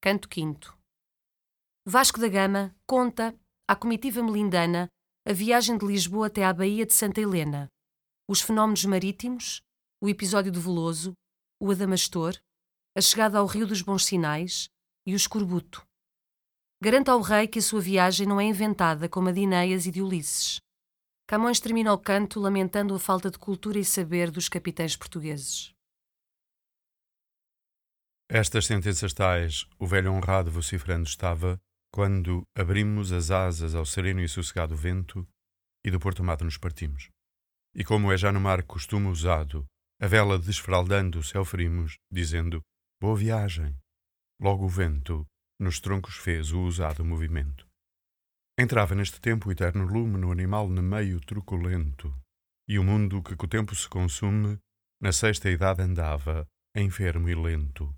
Canto V. Vasco da Gama conta à comitiva melindana a viagem de Lisboa até à Baía de Santa Helena, os fenómenos marítimos, o episódio do Veloso, o Adamastor, a chegada ao Rio dos Bons Sinais e o Escorbuto. Garanta ao rei que a sua viagem não é inventada como a de Ineias e de Ulisses. Camões termina o canto lamentando a falta de cultura e saber dos capitães portugueses. Estas sentenças tais, o velho honrado vociferando estava, quando abrimos as asas ao sereno e sossegado vento, e do Porto Amado nos partimos. E como é já no mar costume usado, a vela desfraldando o céu ferimos, dizendo, Boa viagem. Logo o vento nos troncos fez o usado movimento. Entrava neste tempo o eterno lume no animal no meio truculento, e o mundo que com o tempo se consume, na sexta idade andava, enfermo e lento.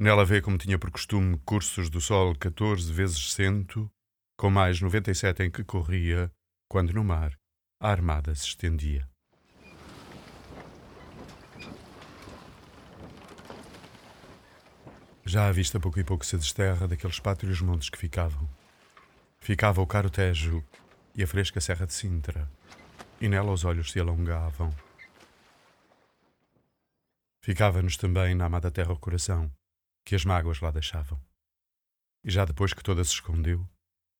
Nela vê como tinha por costume cursos do sol catorze vezes cento, com mais noventa e sete em que corria, quando no mar a armada se estendia. Já à vista pouco e pouco se desterra daqueles pátrios montes que ficavam. Ficava o caro Tejo e a fresca serra de Sintra, e nela os olhos se alongavam. Ficava-nos também na amada terra o coração, que as mágoas lá deixavam. E já depois que toda se escondeu,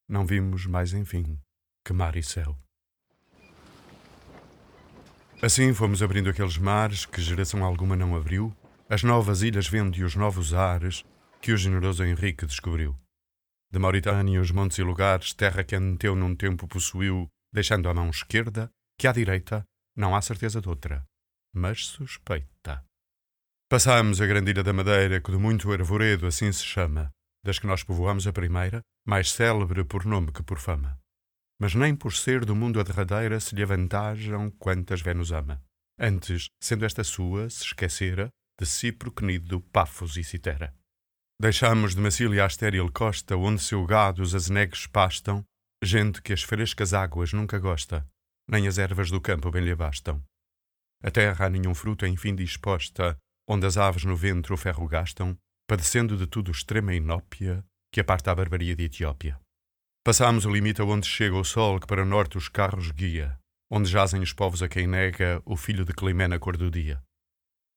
não vimos mais enfim que mar e céu. Assim fomos abrindo aqueles mares que geração alguma não abriu, as novas ilhas vendo e os novos ares que o generoso Henrique descobriu. De Mauritânia os montes e lugares, terra que Anteu num tempo possuiu, deixando a mão esquerda, que à direita não há certeza de outra, mas suspeita. Passámos a grande ilha da Madeira, que do muito arvoredo assim se chama, das que nós povoamos a primeira, mais célebre por nome que por fama. Mas nem por ser do mundo a derradeira se lhe avantajam quantas Vênus ama. Antes, sendo esta sua, se esquecera de Cipro, nido Pafos e Citera. Deixamos de Macília a estéril costa, onde seu gado os azenegues pastam, gente que as frescas águas nunca gosta, nem as ervas do campo bem lhe bastam. A terra a nenhum fruto enfim disposta, onde as aves no ventre o ferro gastam, padecendo de tudo extrema inópia que aparta a barbaria de Etiópia. Passámos o limite aonde chega o sol que para norte os carros guia, onde jazem os povos a quem nega o filho de Climena cor do dia.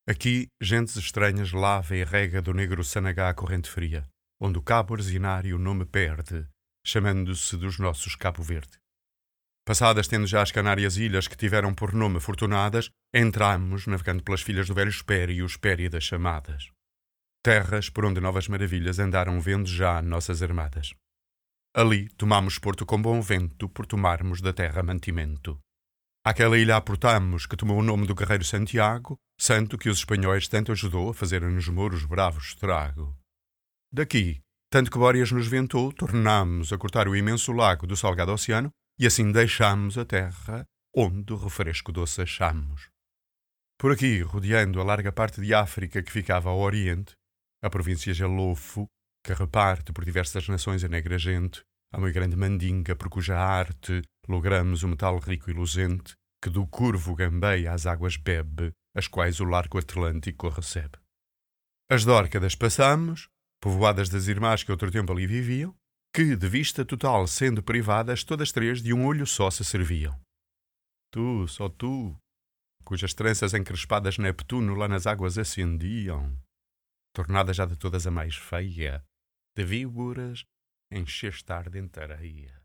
Aqui, gentes estranhas lava e rega do negro Sanagá a corrente fria, onde o cabo arzinário o nome perde, chamando-se dos nossos Cabo Verde. Passadas tendo já as Canárias Ilhas que tiveram por nome Fortunadas, entramos, navegando pelas filhas do velho Espério e o Espério das chamadas. Terras por onde novas maravilhas andaram vendo já nossas armadas. Ali tomamos Porto com bom vento, por tomarmos da terra mantimento. Aquela ilha aportamos, que tomou o nome do guerreiro Santiago, santo que os espanhóis tanto ajudou a fazer nos muros bravos estrago. Daqui, tanto que Bóreas nos ventou, tornamos a cortar o imenso lago do salgado oceano e assim deixamos a terra onde o refresco doce achamos. Por aqui, rodeando a larga parte de África que ficava ao oriente, a província Jalofo, que reparte por diversas nações a negra gente, a uma grande mandinga por cuja arte logramos o metal rico e luzente, que do curvo gambeia as águas bebe, as quais o largo Atlântico recebe. As dórcadas passamos, povoadas das irmãs que outro tempo ali viviam, que, de vista total sendo privadas, todas três de um olho só se serviam. Tu, só tu, cujas tranças encrespadas Neptuno lá nas águas acendiam, tornada já de todas a mais feia, de víboras encheste a ardente areia.